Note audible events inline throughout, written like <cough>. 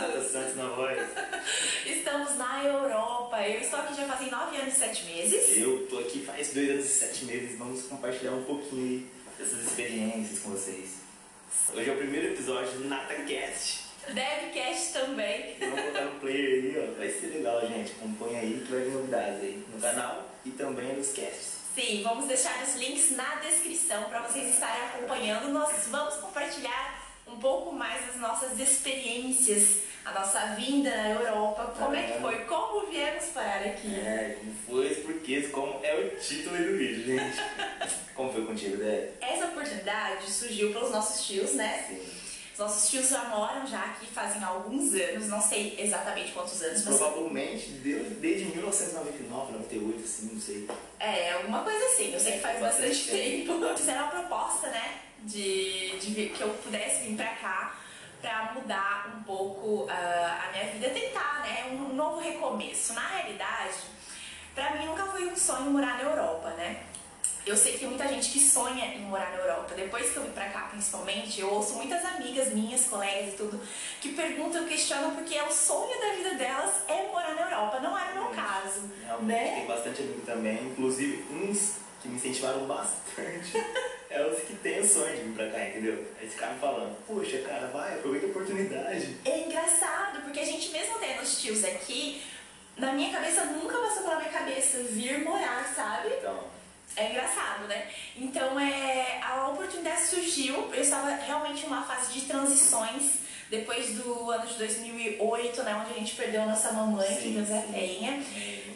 Santos na voz. <laughs> Estamos na Europa. Eu estou aqui já fazem nove anos e sete meses. Eu tô aqui faz dois anos e sete meses. Vamos compartilhar um pouquinho dessas experiências com vocês. Hoje é o primeiro episódio do NataCast. Devcast também. Vamos colocar no player aí, ó. Vai ser legal, gente. Acompanha aí que vai vir novidades aí no canal e também nos casts. Sim, vamos deixar os links na descrição para vocês estarem acompanhando. Nós vamos compartilhar um pouco mais das nossas experiências, a nossa vinda na Europa. Como é que foi? Como viemos parar aqui? É, como foi, os porquês, como é o título do vídeo, gente. <laughs> como foi contigo, Dé? Essa oportunidade surgiu pelos nossos tios, né? Sim. Os nossos tios já moram já aqui fazem alguns anos, não sei exatamente quantos anos, mas Provavelmente desde 1999, 98, assim, não sei. é alguma coisa assim. Eu sei que faz É, bastante bastante tempo. Fizeram uma proposta, né, de, de que eu pudesse vir pra cá pra mudar um pouco ah, a minha vida, tentar, né, um novo recomeço. Na realidade, pra mim nunca foi um sonho morar na Europa, né? Eu sei que tem muita gente que sonha em morar na Europa. Depois que eu vim pra cá, principalmente, eu ouço muitas amigas minhas, colegas e tudo, que perguntam, questionam porque é o sonho da vida delas é morar na Europa. Não é o meu caso, Realmente, né? tem bastante amigo também, inclusive uns que me incentivaram bastante. <laughs> é os que têm o sonho de vir pra cá, entendeu? Aí esse cara me falando, poxa, cara, vai, aproveita a oportunidade. É engraçado, porque a gente mesmo tendo os tios aqui, na minha cabeça nunca passou pela minha cabeça vir morar, sabe? Então, É engraçado, né? Então é, a oportunidade surgiu, eu estava realmente em uma fase de transições depois do ano de 2008, né, onde a gente perdeu a nossa mamãe, que Sim, Deus a sim. tenha.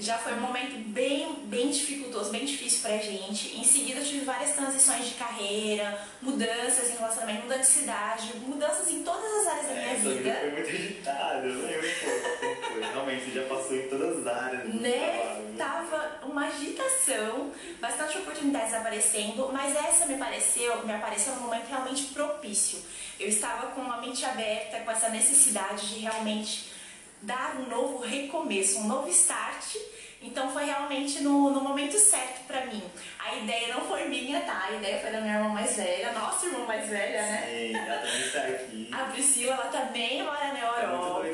Já foi um momento bem, bem dificultoso, bem difícil pra gente. Em seguida eu tive várias transições de carreira, mudanças em relacionamento, mudança de cidade, mudanças em todas as áreas da minha é, sua vida foi muito agitada, eu lembro pô, como foi. Realmente, já passou em todas as áreas né? né? Tava uma agitação, bastante oportunidades aparecendo, mas essa me pareceu, me apareceu num momento realmente propício. Eu estava com a mente aberta, com essa necessidade de realmente dar um novo recomeço, um novo start. Então foi realmente no, no momento certo pra mim. A ideia não foi minha, tá? A ideia foi da minha irmã mais velha, nossa irmã mais velha, né? Sim, ela também está aqui. A Priscila, ela também mora na É Europa.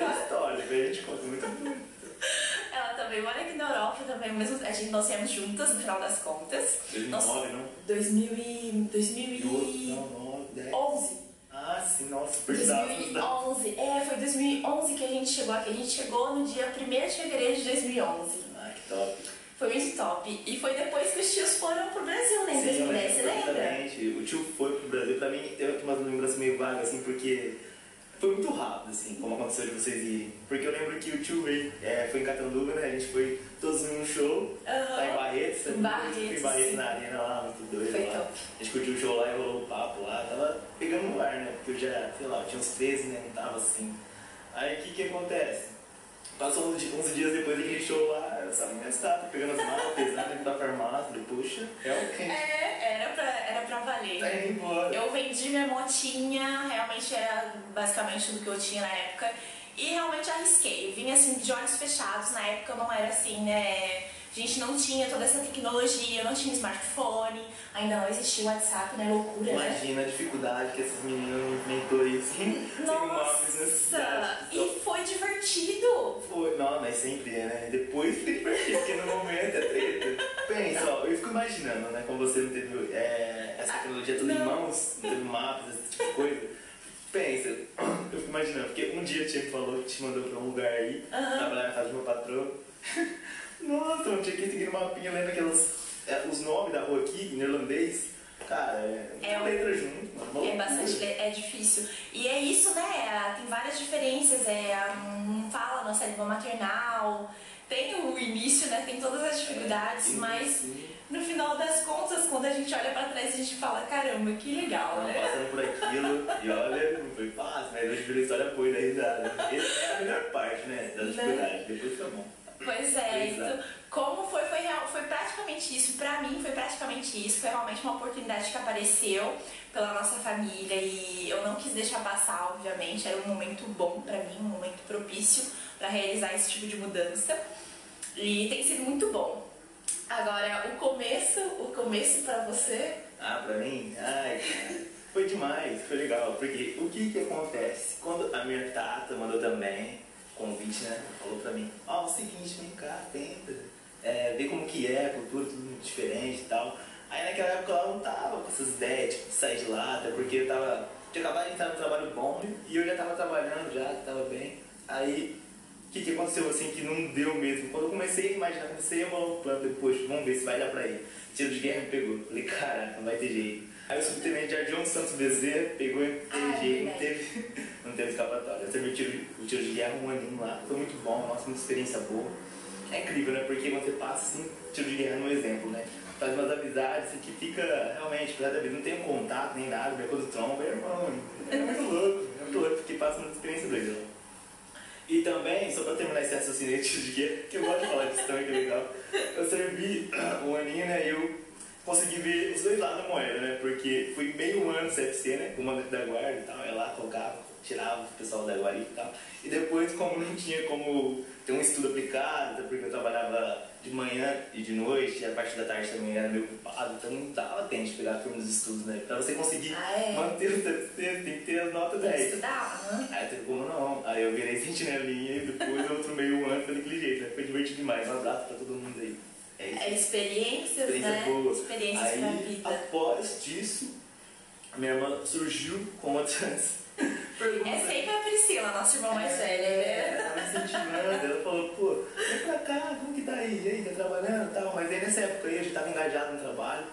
História, depois a gente conta muito. <laughs> Ela também mora aqui na Europa também, mesmo a gente nós viemos juntas no final das contas. 2009, não? 2000 e, E o 2011. outro, não, 9, 10. Ah, sim, nossa, dados. 2011. É, foi 2011 que a gente chegou aqui. A gente chegou no dia 1 de fevereiro de 2011. Ah, que top. Foi muito top. E foi depois que os tios foram pro Brasil, né? Em Sim, eu 2010, você lembro lembra? perfeitamente. O tio foi pro Brasil, pra mim tem umas lembranças meio vagas, assim, porque foi muito rápido, assim, como aconteceu de vocês irem. Porque eu lembro que o tio veio, é, foi em Catanduva, né? A gente foi todos num show, Aham. lá em Barretos, Em? Barretos, Foi em Barretos na arena lá, muito doido Foi lá. top. A gente curtiu o show lá e rolou um papo lá, tava pegando no ar, né? Porque eu já, sei lá, eu tinha uns 13, né? Não tava assim. Aí o que que acontece? Passou uns, di- uns dias depois daquele show lá, essa menina estava pegando as malas pesadas dentro da farmácia, puxa, é o quê? É, era pra, era pra valer. Tá indo embora. Eu vendi minha motinha, realmente era basicamente do que eu tinha na época. E realmente arrisquei. Eu vinha assim de olhos fechados. Na época eu não era assim, né? A gente não tinha toda essa tecnologia, não tinha smartphone, ainda não existia o WhatsApp, né? Loucura, né? Imagina a dificuldade que essas meninas inventou aí sem, Nossa! <laughs> cidade. E foi divertido! Foi, não, mas sempre é, né? Depois fica divertido, porque no momento é treta. Pensa, ó, eu fico imaginando, né? Como você não teve é, essa tecnologia toda em mãos, não teve mapas, esse tipo de coisa. Pensa, <clears throat> eu fico imaginando, porque um dia a tia me falou que te mandou pra um lugar aí, Aham. trabalhar na casa do meu patrão. Nossa, eu tinha que seguir no mapinha, lendo aquelas, é, os nomes da rua aqui, em irlandês. Cara, é, É um- letra junto, mano. É bastante, é, é difícil. E é isso, né? ah, Tem várias diferenças. É, não fala nossa língua maternal, tem o início, né? Tem todas as dificuldades, Sim, mas sim. no final das contas, quando a gente olha pra trás, a gente fala, caramba, que legal, né? passando por aquilo, e olha, não foi fácil, mas hoje vira história boa da risada. Essa é a melhor parte, né? Da Né? dificuldade, depois fica bom. Pois é, então, como foi, foi, real, foi praticamente isso. Pra mim, foi praticamente isso. Foi realmente uma oportunidade que apareceu pela nossa família e eu não quis deixar passar, obviamente. Era um momento bom pra mim, um momento propício pra realizar esse tipo de mudança. E tem sido muito bom. Agora, o começo, o começo pra você, Ah, pra mim? Ai, foi demais, foi legal, porque o que que acontece? Quando a minha tata mandou também convite, né? Falou pra mim, ó, oh, o seguinte, vem cá, tenta, é, ver como que é, a cultura, tudo diferente e tal. Aí naquela época eu não tava com essas ideias, tipo, de sair de lá, até porque eu tava. Tinha acabado de entrar no trabalho bom e eu já tava trabalhando já, tava bem. Aí o que, que aconteceu assim que não deu mesmo? Quando eu comecei a imaginar, comecei a montar um plano depois, vamos ver se vai dar pra ir. Tiro de guerra me pegou. Falei, caraca, não vai ter jeito. Aí o subtenente Jardim Santos Bezerra pegou e teve jeito, não teve, <laughs> não teve escapatória. Eu terminei o tiro, o tiro de guerra um aninho lá, foi muito bom, nossa, uma experiência boa. É incrível, né? Porque você passa assim, tiro de guerra no exemplo, né? Faz umas amizades assim, que fica realmente, apesar da vida, não tem um contato nem nada, minha coisa do tromba, é irmão. É muito louco, é muito louco, porque passa uma experiência doida. E também, só pra terminar esse raciocínio <laughs> de guerra, que eu gosto de falar disso também, que é legal, eu servi um aninho, né? E eu consegui ver os dois lados da moeda, né? Porque fui meio ano CFC, né? Comandante da guarda e tal, ia lá, tocava, tirava o pessoal da guarda e tal. E depois, como não tinha como ter um estudo aplicado, porque eu trabalhava de manhã e de noite, e a parte da tarde também era meio ocupado, então não dava tempo de pegar turma dos estudos, né? Pra você conseguir ah, é? manter o CFC, tem que ter as notas 10. Estudar, né? Aí teve como não. Aí eu virei <laughs> sentinelinha e depois outro meio ano foi daquele jeito, né? Foi divertido demais. Um abraço pra todo mundo aí. É, é experiências, experiência né? Boa. Experiências Aí, pra vida. após disso, minha irmã surgiu com uma trans. <laughs> É sempre a Priscila, nossa irmã mais velha, né? É, incentivando, ela falou, pô, vem pra cá, como que tá aí? E aí, tá trabalhando e tal? Mas aí nessa época aí eu já tava engajado no trabalho,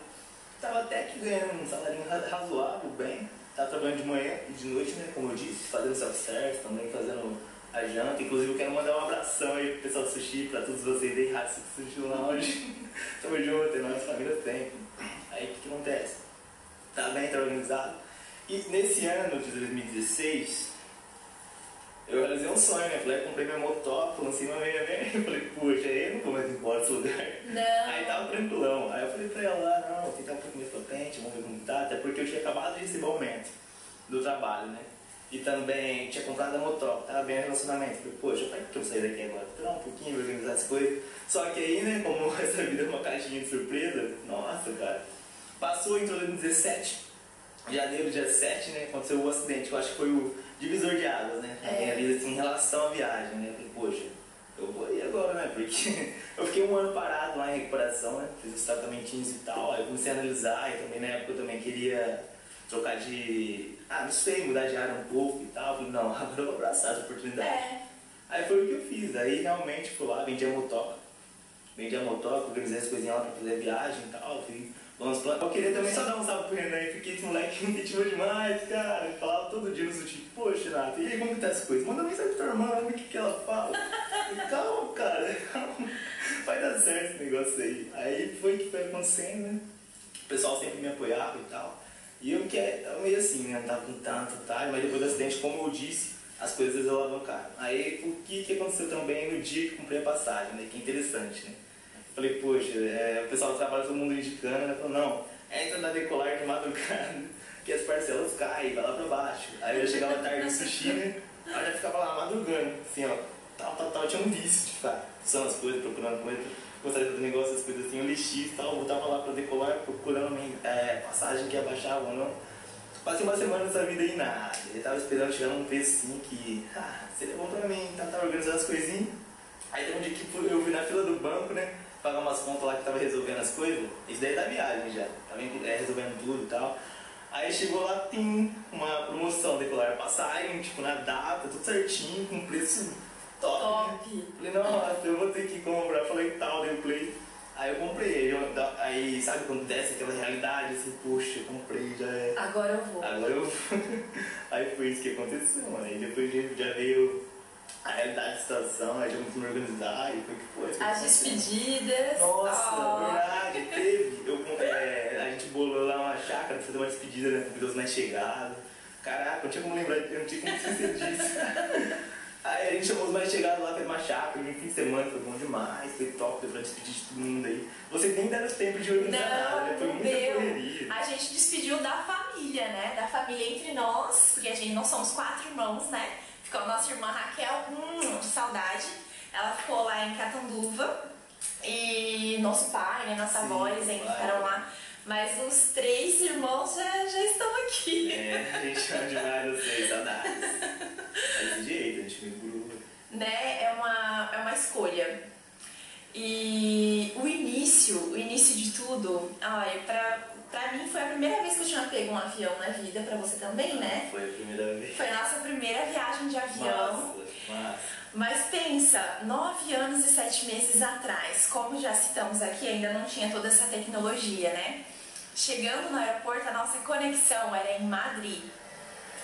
tava até que ganhando um salário razoável, bem. Tava trabalhando de manhã e de noite, né, como eu disse, fazendo self-service, também fazendo a janta. Inclusive eu quero mandar um abração aí pro pessoal do sushi, pra todos vocês aí, Raça Sushi Lounge. <laughs> Tamo junto, nossa família tem. Aí o que, que acontece? Tá bem, tá organizado. E nesse ano de 2016, eu realizei um sonho, né? Falei, comprei minha motoca, lancei uma meia meia. Eu falei, puxa, aí eu não vou mais embora desse lugar. Não. Aí tava tranquilão. Aí eu falei pra ela, não, vou tentar um pouco mais potente, vamos ver como tá. Até porque eu tinha acabado de receber o aumento do trabalho, né? E também tinha comprado a motoca, tava bem relacionamento. Falei, poxa, pra que eu sair daqui agora? Esperar um pouquinho, organizar as coisas. Só que aí, né, como <laughs> essa vida é uma caixinha de surpresa, nossa, cara. Passou, entrou em 2017, janeiro, dia 7, né, aconteceu o acidente, que eu acho que foi o divisor de águas, né, na minha vida, assim, em relação à viagem, né. Falei, poxa, eu vou ir agora, né, porque <laughs> eu fiquei um ano parado lá em recuperação, né, fiz os tratamentinhos e tal, aí comecei a analisar, e também na época eu também queria trocar de. Ah, não sei, mudar de área um pouco e tal. Falei, não, <laughs> agora eu vou abraçar essa oportunidade. É. Aí foi o que eu fiz. Aí realmente fui lá, vendi a motoca. Vendi a motoca, organizei as coisinhas lá pra fazer a viagem e tal. Fui planos planos. Eu queria também só dar um salve pro Renan aí, porque esse moleque <laughs> me incentivou demais, cara. Ele falava todo dia no tipo, poxa, Nath, e aí como que tá as coisas? Manda mensagem pra tua irmã, vamos o que, que ela fala. E, calma, cara, <laughs> calma. Vai dar certo esse negócio aí. Aí foi o que foi acontecendo, né? O pessoal sempre me apoiava e tal. E eu que é meio assim, né? Tava com tanto, tá? Mas depois do acidente, como eu disse, as coisas alavancaram. Aí o que, que aconteceu também no dia que comprei a passagem, né? Que interessante, né? Falei, poxa, é, o pessoal do trabalho, todo mundo indicando, né? Falou, não, entra na decolar de madrugada, <laughs> que as parcelas caem, vai lá pra baixo. Aí eu chegava <laughs> tarde no sushi, né? Aí eu já ficava lá madrugando, assim, ó, tal, tal, tal, tinha um vício de ficar usando as coisas, procurando coisas gostaria do negócio, as coisas assim, eu lixi e tal, voltava lá pra decolar, procurando é, passagem que abaixava ou não. Passei uma semana nessa vida aí nada. Ele tava esperando chegar num preço assim que, ah, seria bom pra mim, tá, tava organizando as coisinhas. Aí tem um dia que eu fui na fila do banco, né, pagar umas contas lá que tava resolvendo as coisas. Isso daí é da viagem já, tava é, resolvendo tudo e tal. Aí chegou lá, tem uma promoção, decolar passagem, tipo, na data, tudo certinho, com preço top. top. Falei, nossa, eu vou ter que comprar. Falei, tal, dei o play. Aí eu comprei, eu, aí sabe quando desce aquela realidade, assim, poxa, eu comprei, já é. Agora eu vou. Agora eu vou. <laughs> aí foi isso que aconteceu, mano. Aí depois já veio a realidade da situação, aí comecei a me organizar e foi que foi. As despedidas. Nossa, oh. verdade, teve. Eu, é, a gente bolou lá uma chácara pra fazer uma despedida, né, com os mais chegados. Caraca, não tinha como lembrar, eu não tinha como esquecer disso. <laughs> Aí a gente chamou os mais chegados lá, fez uma chácara, um fim de semana, foi bom demais, foi top, deu pra despedir de todo mundo aí. Vocês nem deram tempo de organizar não, nada, né? Foi muita deu. correria. A gente despediu da família, né? Da família entre nós, porque a gente, nós somos quatro irmãos, né? Ficou a nossa irmã Raquel, hum, saudade. Ela ficou lá em Catanduva. E nosso pai, né, nossa avó, eles ainda ficaram lá. Mas os três irmãos já, já estão aqui. É, a gente chama demais vocês, saudades. É desse jeito, a gente me gruda. Né? É uma, é uma escolha. E o início, o início de tudo, olha, pra, pra mim foi a primeira vez que eu tinha pego um avião na vida, pra você também, né? Foi a primeira vez. Foi a nossa primeira viagem de avião. Massa, massa. Mas pensa, nove anos e sete meses atrás, como já citamos aqui, ainda não tinha toda essa tecnologia, né? Chegando no aeroporto, a nossa conexão era em Madrid.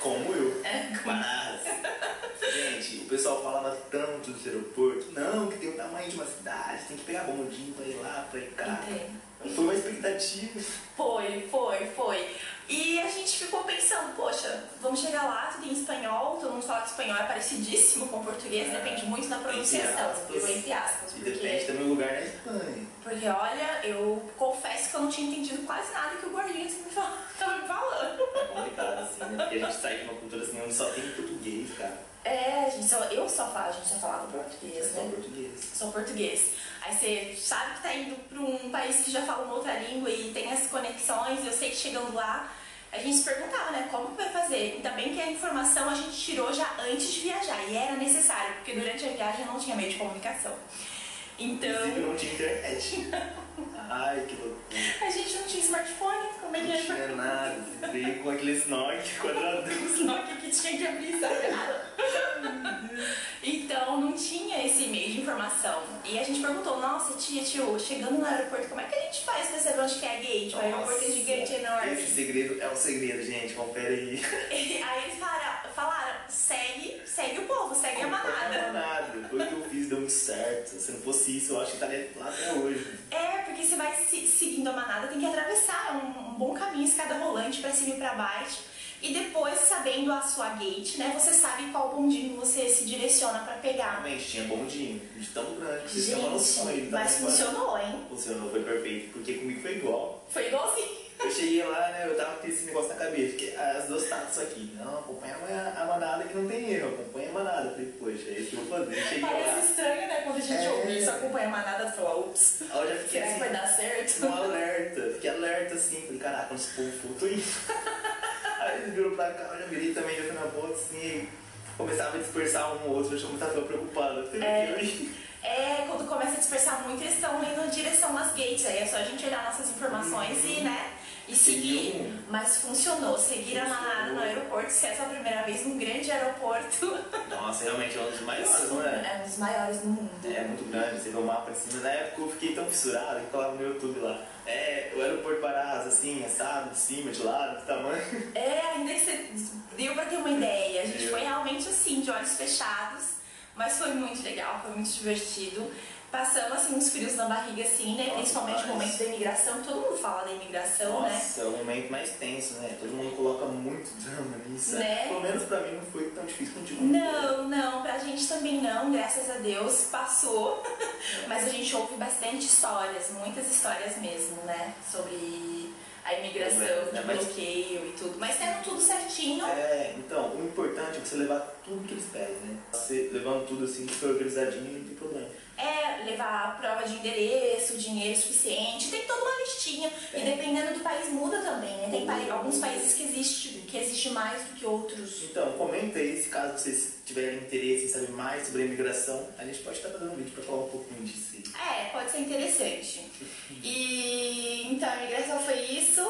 Como eu. É, Mas, <laughs> gente, o pessoal falava tanto desse aeroporto. Não, que tem o tamanho de uma cidade, tem que pegar bondinho pra ir lá, pra ir cá. Entendo. Foi uma expectativa. Foi, foi, foi. E a gente ficou pensando, poxa, vamos chegar lá, tudo em espanhol, todo mundo fala que espanhol é parecidíssimo com português, É. depende muito da Entre pronunciação, aspas. viu? Entre aspas. E Porque, depende também do lugar na Espanha. porque olha, eu confesso que eu não tinha entendido quase nada que o gordinho estava me falando. É complicado, assim, né? Porque a gente sai de uma cultura assim onde só tem português, cara. É, a gente só, eu só falo, a gente só falava português, só né? português. Só português. Aí você sabe que tá indo para um país que já fala uma outra língua e tem as conexões. Eu sei que chegando lá, a gente se perguntava, né? Como vai fazer? Ainda bem que a informação a gente tirou já antes de viajar. E era necessário, porque durante a viagem não tinha meio de comunicação. Inclusive Então, não tinha internet. <laughs> Ai, que loucura. a gente não tinha smartphone. Como é que Não era? tinha nada. Veio com aqueles Nokia quadradão. <laughs> Nokia que tinha que abrir sagrado. Então não tinha esse meio de informação. E a gente perguntou, nossa tia, tio, chegando no aeroporto, como é que a gente faz pra saber onde que é a gate? O aeroporto é gigante, enorme. Esse segredo é um segredo, gente. Confere aí. <laughs> Aí eles falaram, falaram, segue, segue o povo, segue a manada. nada. Foi o que eu fiz, deu muito certo. Se não fosse isso, eu acho que estaria lá até hoje. É, porque você vai se- seguindo a manada, tem que atravessar é um, um bom caminho, escada rolante pra cima e pra baixo. E depois, sabendo a sua gate, né, você sabe qual bondinho você se direciona pra pegar. Realmente, tinha bondinho. De tão grande. que Vocês têm uma noção aí. Tá? mas funcionou, hein? Funcionou, foi perfeito. Porque comigo foi igual. Foi igualzinho. Eu cheguei lá, né? Eu tava com esse negócio na cabeça, que as duas taças aqui. Não, acompanha a manada que não tem erro, acompanha a manada. Eu Falei, poxa, é isso que eu vou fazer. Cheguei Parece lá. estranho, né, quando a gente É. ouve isso, acompanha a manada e fala, ups, Aí eu já fiquei assim, vai dar certo? um alerta. Fiquei alerta assim. Falei, caraca, quando esse povo indo. <laughs> Aí eles viram pra cá, eu já virei também, já fui na volta assim. Começava a dispersar um ou outro, eu já ficar preocupado. Falei, É. É, quando começa a dispersar muito, eles estão indo em direção às gates. Aí é só a gente olhar nossas informações e, né, e seguir. Mas funcionou. Seguir a manada no aeroporto, se é a primeira vez num grande aeroporto. <laughs> Nossa, realmente é um dos maiores, não é? É um dos maiores do mundo. É muito grande, você vê o mapa em cima. Na época eu fiquei tão fissurado que colava no YouTube lá. É, o aeroporto Parás, assim, assado, de cima, de lado, de tamanho. <laughs> É, ainda que você deu pra ter uma ideia. A gente foi realmente assim, de olhos fechados, mas foi muito legal, foi muito divertido. Passamos assim uns frios na barriga, assim, né? Nossa, Principalmente no demais. momento da imigração. Todo mundo fala da imigração, né? Nossa, é o momento mais tenso, né? Todo mundo coloca muito <laughs> drama nisso. Né? Pelo menos pra mim não foi tão difícil contigo. Não, não, pra gente também não, graças a Deus passou. <laughs> Mas a gente ouve bastante histórias, muitas histórias mesmo, né? Sobre a imigração, né? de Mas- bloqueio e tudo. Mas tendo tudo certinho. É, então, o importante é você levar tudo que eles pedem, né? Você levando tudo assim, super organizadinho, não tem problema. É, levar a prova de endereço, dinheiro suficiente, tem toda uma listinha. E É. dependendo do país muda também, né? Tem alguns países que existe, que existe mais do que outros. Então, comenta aí se caso vocês tiverem interesse em saber mais sobre a imigração. A gente pode estar fazendo um vídeo pra falar um pouquinho disso. É, pode ser interessante. E então a imigração foi isso.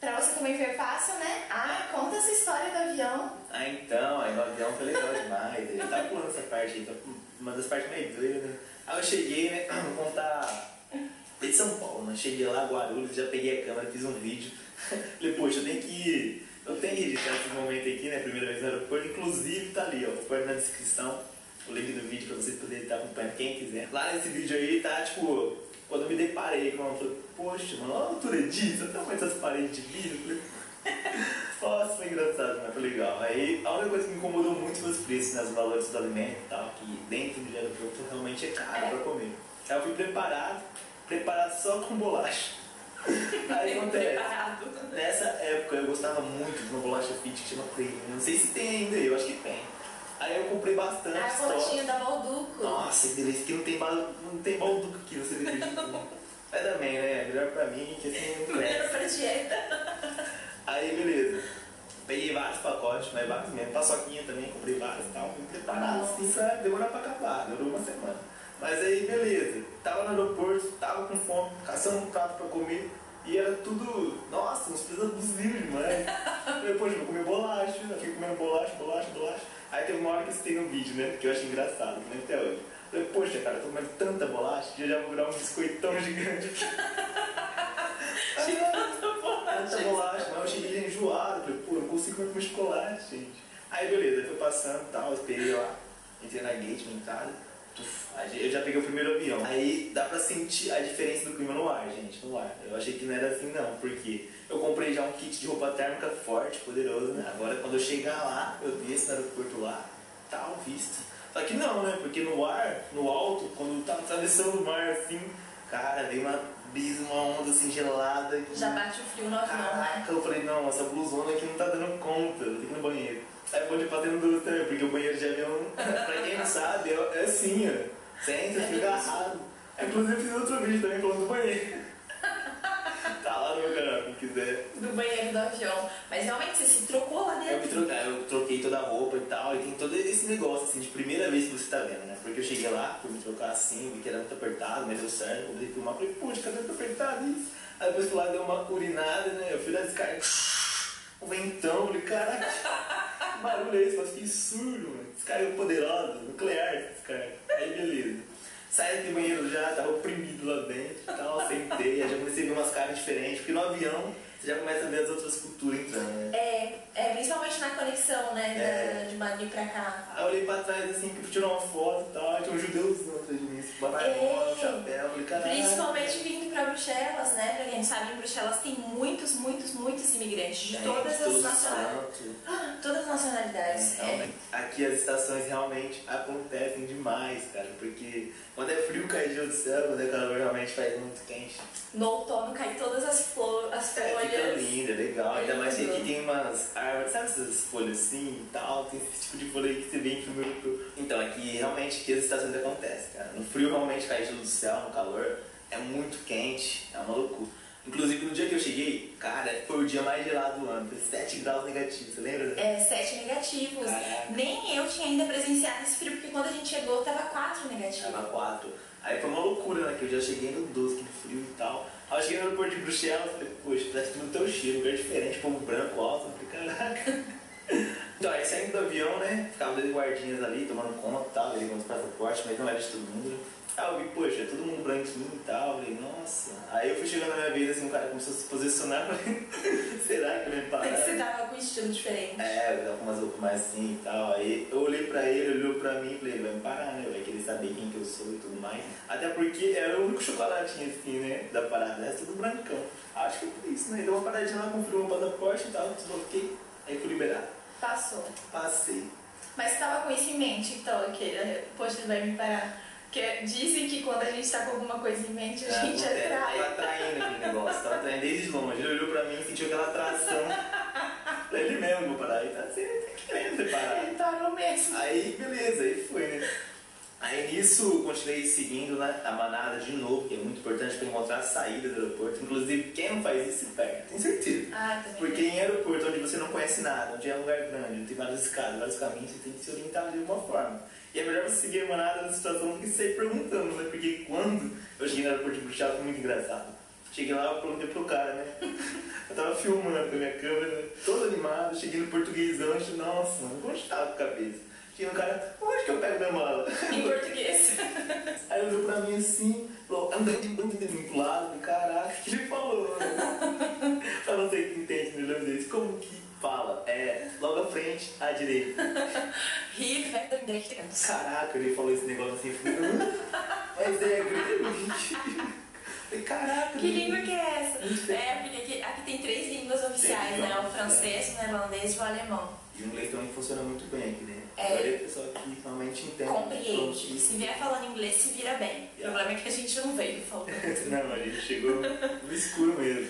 Pra você também foi fácil, né? Ah, conta essa história do avião. Ah, então, aí no avião foi legal demais. Eu tava pulando essa parte aí, tá uma das partes mais doidas, né? Aí eu cheguei, né? Vou contar. De São Paulo, né? Cheguei lá, Guarulhos, já peguei a câmera, fiz um vídeo. <laughs> Falei, poxa, eu tenho que. Eu tenho que registrar esse momento aqui, né? Primeira vez no aeroporto. Inclusive, tá ali, ó. Vou pôr na descrição o link do vídeo pra vocês poderem estar acompanhando quem quiser. Lá nesse vídeo aí tá, tipo, quando eu me deparei com ela, eu falei, poxa, mano, olha a altura disso, olha o tamanho dessas paredes de vidro. Nossa, <laughs> foi engraçado, mas foi legal. Aí a única coisa que me incomodou muito foi os preços, né? Os valores do alimento e tal, que dentro do aeroporto realmente é caro É. pra comer. Aí eu fui preparado, preparado só com bolacha. <laughs> Aí acontece. Nessa época eu gostava muito de uma bolacha fit que chama Play. Não sei se tem ainda, eu acho que tem. Aí eu comprei bastante. Ah, a bolachinha da Balduco. Nossa, que delícia, que não tem, não tem balduco aqui, você acredita? <laughs> Mas também, né? Melhor pra mim que assim não conhece. pra dieta. Aí, beleza. Peguei vários pacotes, mas vários mesmo. Paçoquinha também, comprei vários e tal. Fui preparado assim pra demorar pra acabar. Demorou uma semana. Mas aí, beleza. Tava no aeroporto, tava com fome, caçando um prato pra comer. E era tudo, nossa, uns preços abusivos demais. Falei, poxa, vou comer bolacha. Eu fiquei comendo bolacha, bolacha, bolacha. Aí teve uma hora que eu citei no vídeo, né? Que eu achei engraçado, que nem até hoje. Falei, poxa, cara, eu tô comendo tanta bolacha, que eu já vou virar um biscoitão gigante. De tanta bolacha. Tanta bolacha, mas eu cheguei enjoado. Falei, pô, eu não consigo comer com chocolate, gente. Aí, beleza, foi passando e tal, eu esperei lá. Entrei na gate, minha. Eu já peguei o primeiro avião. Aí dá pra sentir a diferença do clima no ar, gente, no ar. Eu achei que não era assim não, porque eu comprei já um kit de roupa térmica forte, poderoso, né? Agora quando eu chegar lá, eu desço no aeroporto lá, tal, visto. Só que não, né? Porque no ar, no alto, quando tá atravessando o mar assim, cara, veio uma brisa, uma onda assim gelada. que- Já bate o frio no avião, né? Eu falei, não, essa blusona aqui não tá dando conta, eu tenho que ir no banheiro. Aí pode fazendo dúvida também, porque o banheiro de avião, <laughs> pra quem não sabe, é, é assim, ó. Você entra, É fica agarrado. Inclusive eu fiz outro vídeo também falando do banheiro. <laughs> tá lá no meu canal, quem quiser. Do banheiro do avião. Mas realmente você se trocou lá Eu, me dentro. troquei, eu troquei toda a roupa e tal, e tem todo esse negócio, assim, de primeira vez que você tá vendo, né? Porque eu cheguei lá, fui me trocar assim, vi que era muito apertado, mas deu certo, comecei a filmar, falei, putz, cadê muito apertado isso? Aí depois fui lá, deu uma urinada, né? Eu fui lá descarga, <laughs> um ventão, falei, caraca, que barulho é esse? Eu fiquei surdo, mano. Descarga poderosa, nuclear essa descarga. Aí beleza. Saí do banheiro já, tava oprimido lá dentro e tal, sentei, já comecei a ver umas caras diferentes, porque no avião você já começa a ver as outras culturas entrando, né? É, é, principalmente na conexão, né? É. da- de Madrid pra cá. Aí eu olhei pra trás assim, que eu tirar uma foto e tal, tinha um judeuzão atrás de mim, esse banana, É. chapéu, caralho. Principalmente vindo pra Bruxelas, né? Pra quem sabe, em Bruxelas tem muitos, muitos, muitos imigrantes de Gente, todas as nacionalidades. Ah, Todas as nacionalidades. É. Realmente. Aqui as estações realmente acontecem demais, cara, porque quando é frio cai gelo do céu, quando é calor realmente faz muito quente. No outono cai todas as, flor, as É, fica folhas. lindo, é legal. Ainda mais que aqui tem umas árvores, sabe essas folhas assim e tal? Tem esse tipo de folha aí que você vê em filme europeu. Então, aqui realmente aqui as estações acontecem, cara. No frio realmente cai gelo do céu, no calor é muito quente, é uma loucura. Inclusive no dia que eu cheguei, cara, foi o dia mais gelado do ano, foi 7 graus negativos, você lembra? É, sete negativos. Caraca. Nem eu tinha ainda presenciado esse frio, porque quando a gente chegou tava quatro negativos. Tava 4. Aí foi uma loucura, né? Que eu já cheguei no 12, que frio e tal. Aí eu cheguei no aeroporto de Bruxelas, falei, poxa, parece tudo teu cheiro, lugar diferente, povo branco, alto. Eu falei, caraca. Então, aí saindo do avião, né? Ficava dois guardinhas ali, tomando conta e tal, levando os passaportes, mas não era de todo mundo. Aí eu vi, poxa, todo mundo branquinho e tal, eu falei, nossa. Aí eu fui chegando na minha vez, assim, o cara começou a se posicionar, <laughs> falei, será que ele vai parar? Você tava com um estilo diferente. É, eu tava com umas roupas mais assim e tal. Aí eu olhei pra ele, olhou pra mim e falei, ele vai me parar, né? Vai querer saber quem que eu sou e tudo mais. Até porque era o único chocolatinho assim, né? Da parada, é tudo brancão. Acho que é por isso, né? Deu uma paradinha lá, conferiu meu passaporte e tal, desbloqueei. Aí fui liberado. Passou. Passei. Mas você tava com isso em mente, então, que, eh, poxa, ele vai me parar. Porque dizem que quando a gente tá com alguma coisa em mente, a gente é, Tava atrai. atraindo aquele negócio, tava atraindo desde longe. Ele olhou pra mim e sentiu aquela atração. Ele mesmo vou parar. Aí tá você tá querendo parar. Ele parou mesmo. Aí, beleza, aí foi, né? Aí nisso, continuei seguindo né, a manada de novo, que é muito importante para encontrar a saída do aeroporto. Inclusive, quem não faz isso se perde, tenho certeza. Ah, também. Porque em aeroporto onde você não conhece nada, onde é um lugar grande, onde tem várias escadas, vários caminhos, você tem que se orientar de alguma forma. E é melhor você seguir a manada na situação do que sair perguntando, né? Porque quando eu cheguei no aeroporto de Bruxelas foi muito engraçado. Cheguei lá, eu perguntei pro cara, né? <laughs> Eu tava filmando com a minha câmera, todo animado, cheguei no portuguesão, nossa, mano, onde tava com a cabeça? Cheguei no cara, onde que eu pego minha mala? Em português. <laughs> Aí ele olhou pra mim assim, falou, andando, andando, andando pro lado, caraca, o que ele falou? né? <laughs> pra você que entende desse, como que fala? É, logo à frente, à direita. <laughs> Vai direito. Caraca, ele falou esse negócio assim, eu falei, "Hã? mas é grego. Falei, caraca, Que língua que é essa? Muito É, porque aqui, aqui tem três línguas oficiais, né? O francês, o neerlandês e o alemão. E o inglês também funciona muito bem aqui, né? É. A maioria do pessoal que realmente entende. Compreende. Se vier falando inglês, se vira bem. O problema é que a gente não veio falando. <laughs> Não, a gente chegou no escuro mesmo.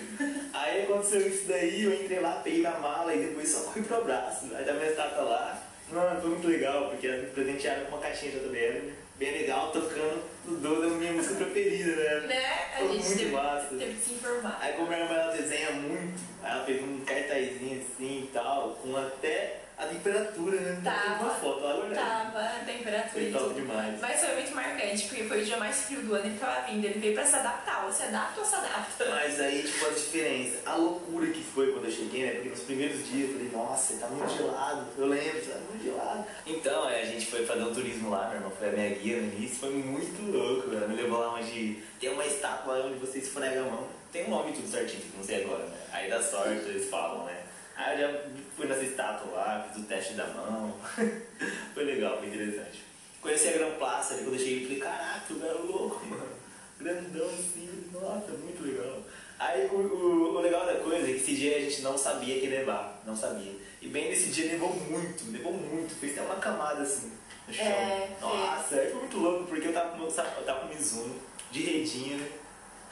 Aí aconteceu isso daí, eu entrei lá, peguei na mala e depois só fui pro abraço. Aí da minha estátua lá, Mano, foi muito legal, porque ela me presentearam com uma caixinha de JBL, né? Bem legal, tocando o Dodo, a minha música preferida, né? Né? A Foi gente muito teve, massa. teve que se informar. Aí como minha irmã ela desenha muito, aí ela fez um cartazinho assim e tal, com até a temperatura, né? Tava. Tem uma foto lá, guardada. Tava a temperatura Foi top demais. Mas foi muito marcante, porque foi o dia mais frio do ano e ele tava vindo. Ele veio pra se adaptar. Ou se adapta ou se adapta. Mas aí, tipo, a diferença, a loucura que foi quando eu cheguei, né? Porque nos primeiros dias eu falei, nossa, tá muito gelado. Eu lembro, tá muito gelado. Então, aí a gente foi fazer um turismo lá, meu irmão, foi a minha guia no início, foi muito louco, ela me levou lá onde tem uma estátua onde você esfrega a mão. Tem um nome tudo certinho, que não sei agora, né? Aí dá sorte, eles falam, né? Aí eu já fui nessa estátua lá, fiz o teste da mão. <laughs> foi legal, foi interessante. Conheci a Gran Plaza, ali quando eu cheguei, falei, caraca, tu era louco, mano. Grandão assim, nossa, muito legal. Aí o, o, o legal da coisa é que esse dia a gente não sabia que ia nevar, não sabia. E bem nesse dia nevou muito, nevou muito, fez até uma camada assim no chão. É, nossa, aí foi muito louco, porque eu tava com meu sapato, eu tava com Mizuno, de redinha, né?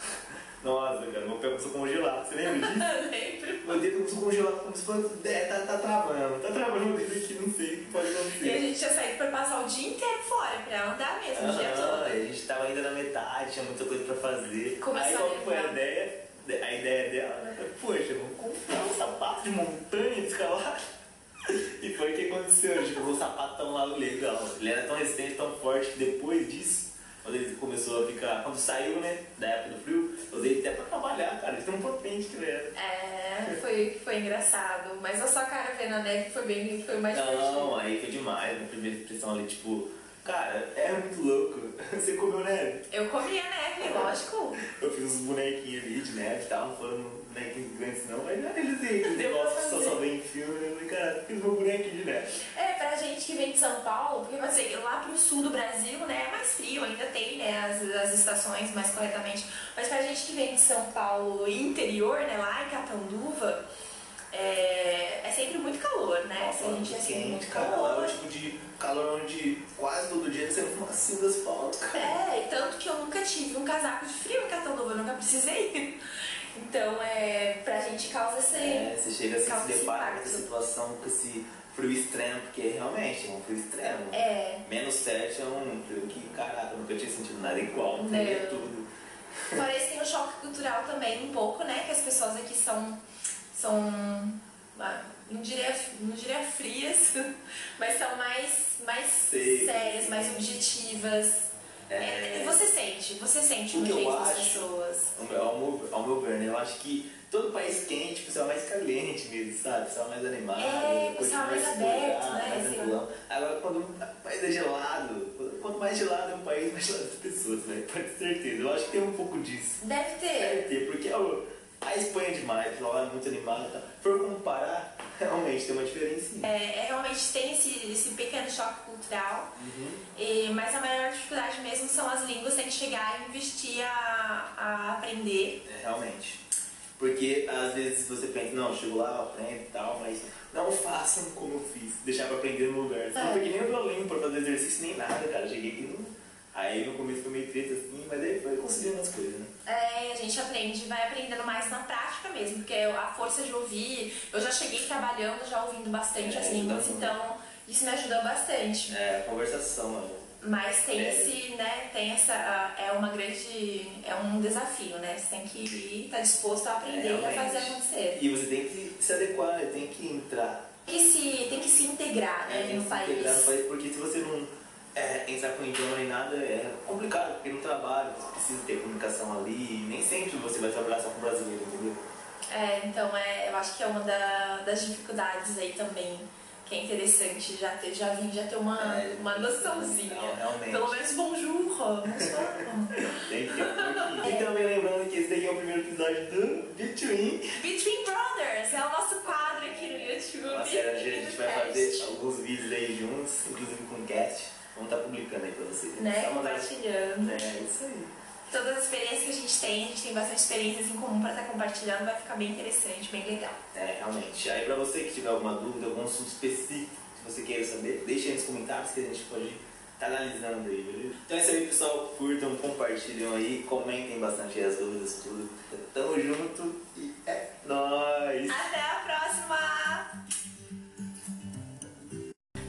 <laughs> Nossa, cara, pé começou a congelar, você lembra disso? <laughs> Lembro. Meu dedo começou a congelar como se fosse. É, tá, tá travando, tá travando o dedo aqui, não sei o que pode E a acontecer. gente tinha saído pra passar o dia inteiro fora, pra andar mesmo, o dia todo. a gente tava ainda na metade, tinha muita coisa pra fazer. Começou Aí a qual foi a ideia? A ideia dela, né? Poxa, vamos comprar um sapato de montanha de escalar. <laughs> E foi o que aconteceu, tipo, o sapato tão lá legal. Ele era tão resistente, tão forte que depois disso, quando ele começou a ficar. Quando saiu, né, da época do frio, eu usei até pra trabalhar, cara. Ele tão potente que ele era. É, foi, foi engraçado. Mas a sua cara vendo a neve foi bem, foi mais. Não, aí foi demais, minha primeira impressão ali, tipo, cara, é muito louco. <laughs> Você comeu neve? Eu comia neve, lógico. Eu fiz uns bonequinhos ali de neve e tal, não foram bonequinhos grandes não, mas não eles aí, negócio que só, só vem em filme? Eu falei, cara, fiz meu bonequinho de neve. É, pra gente que vem de São Paulo, porque assim, lá pro sul do Brasil, né, é mais frio, ainda tem, né, as, estações mais corretamente. Mas pra gente que vem de São Paulo interior, né, lá em Catanduva, é, é sempre muito calor, né? Nossa, a gente é sempre muito é calor. o tipo de calor onde quase todo dia você macio do asfalto, cara. É, e tanto que eu nunca tive um casaco de frio em Catanduva, eu nunca precisei. Então, é, pra gente causa esse... É, você chega assim, se depara com essa situação, com esse frio extremo, porque realmente é um frio extremo. É, Menos 7 é um frio que, caraca, nunca tinha sentido nada igual, teria tudo. Fora isso, tem o choque cultural também, um pouco, né? Que as pessoas aqui são. são ah, não, diria, não diria frias, <laughs> mas são mais, mais Sei. sérias, mais objetivas. É, você sente, você sente O que eu acho- pessoas. Ao meu, ao meu, ver, né? Eu acho que todo país quente, o pessoal é mais caliente mesmo, sabe? O pessoal é mais animado, É, o pessoal mais se aberto, né, mais assim. tranquilão. Agora, quando o país é gelado, quanto mais gelado é um país, mais gelado as pessoas, né? Pode ter certeza. Eu acho que tem um pouco disso. Deve ter. Deve ter, porque a Espanha é demais, lá é muito animado e tal. Se for comparar, realmente tem uma diferença. É, é, realmente tem esse, esse pequeno choque cultural, Uhum. e- mas a maior dificuldade mesmo são as línguas, tem que chegar e investir a, a aprender. É, realmente. Porque às vezes você pensa, não, chego lá, aprendo e tal, mas não façam como eu fiz, deixar pra aprender no lugar. Não É. peguei nem o violino pra fazer exercício nem nada, cara. Cheguei aqui no. Aí no começo foi meio treta assim, mas aí foi conseguindo as coisas, né? É, a gente aprende, vai aprendendo mais na prática mesmo, porque a força de ouvir, eu já cheguei trabalhando, já ouvindo bastante É, as ajuda línguas, muito. então isso me ajudou bastante. É, conversação, mano. Mas tem É. esse, né, tem essa, é uma grande, é um desafio, né? Você tem que ir, tá disposto a aprender É, e a fazer realmente. acontecer. E você tem que se adequar, né? tem que entrar. Tem que se, tem que se integrar, É, né, tem no país. integrar no país, porque se você não é, entrar com idioma nem nada, é complicado, porque no trabalho você precisa ter comunicação ali, e nem sempre você vai trabalhar só com brasileiro, entendeu? É, então é, eu acho que é uma da- das dificuldades aí também, que é interessante já ter, já vir, já ter uma, É, uma noçãozinha. Não, realmente. Pelo menos bonjour, bonsoir. E também lembrando que esse daqui é o primeiro episódio do Between. Between Brothers é o nosso quadro aqui no YouTube. Uma série a gente vai fazer alguns vídeos aí juntos, inclusive com cast. Vamos estar publicando aí para vocês. Né? né? Compartilhando. É, isso aí. Todas as experiências que a gente tem, a gente tem bastante experiências em comum para estar tá compartilhando, vai ficar bem interessante, bem legal. É, realmente. Aí para você que tiver alguma dúvida, algum assunto específico que você queira saber, deixa aí nos comentários que a gente pode estar analisando aí, beleza? Então é isso aí, pessoal. Curtam, compartilham aí, comentem bastante as dúvidas, tudo. Tamo junto e é nóis! Até a próxima!